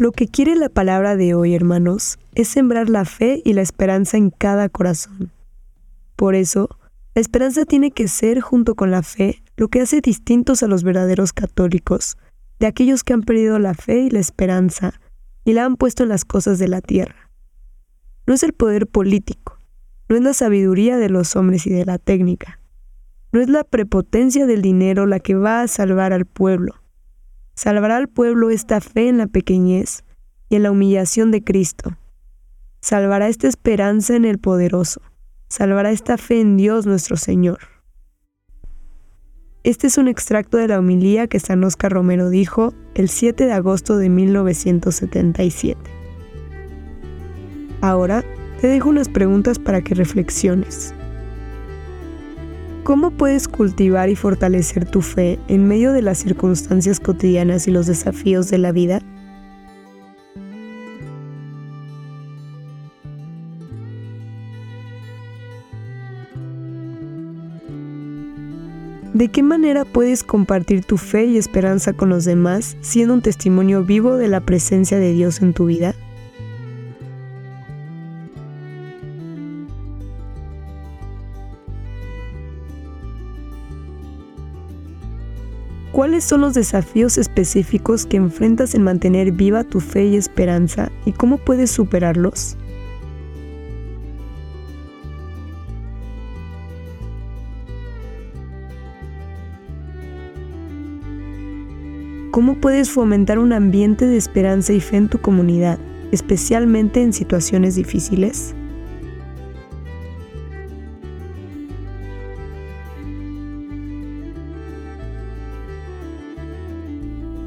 Lo que quiere la palabra de hoy, hermanos, es sembrar la fe y la esperanza en cada corazón. Por eso, la esperanza tiene que ser, junto con la fe, lo que hace distintos a los verdaderos católicos, de aquellos que han perdido la fe y la esperanza y la han puesto en las cosas de la tierra. No es el poder político, no es la sabiduría de los hombres y de la técnica, no es la prepotencia del dinero la que va a salvar al pueblo, Salvará al pueblo esta fe en la pequeñez y en la humillación de Cristo. Salvará esta esperanza en el poderoso. Salvará esta fe en Dios nuestro Señor. Este es un extracto de la homilía que San Oscar Romero dijo el 7 de agosto de 1977. Ahora te dejo unas preguntas para que reflexiones. ¿Cómo puedes cultivar y fortalecer tu fe en medio de las circunstancias cotidianas y los desafíos de la vida? ¿De qué manera puedes compartir tu fe y esperanza con los demás siendo un testimonio vivo de la presencia de Dios en tu vida? ¿Cuáles son los desafíos específicos que enfrentas en mantener viva tu fe y esperanza y cómo puedes superarlos? ¿Cómo puedes fomentar un ambiente de esperanza y fe en tu comunidad, especialmente en situaciones difíciles?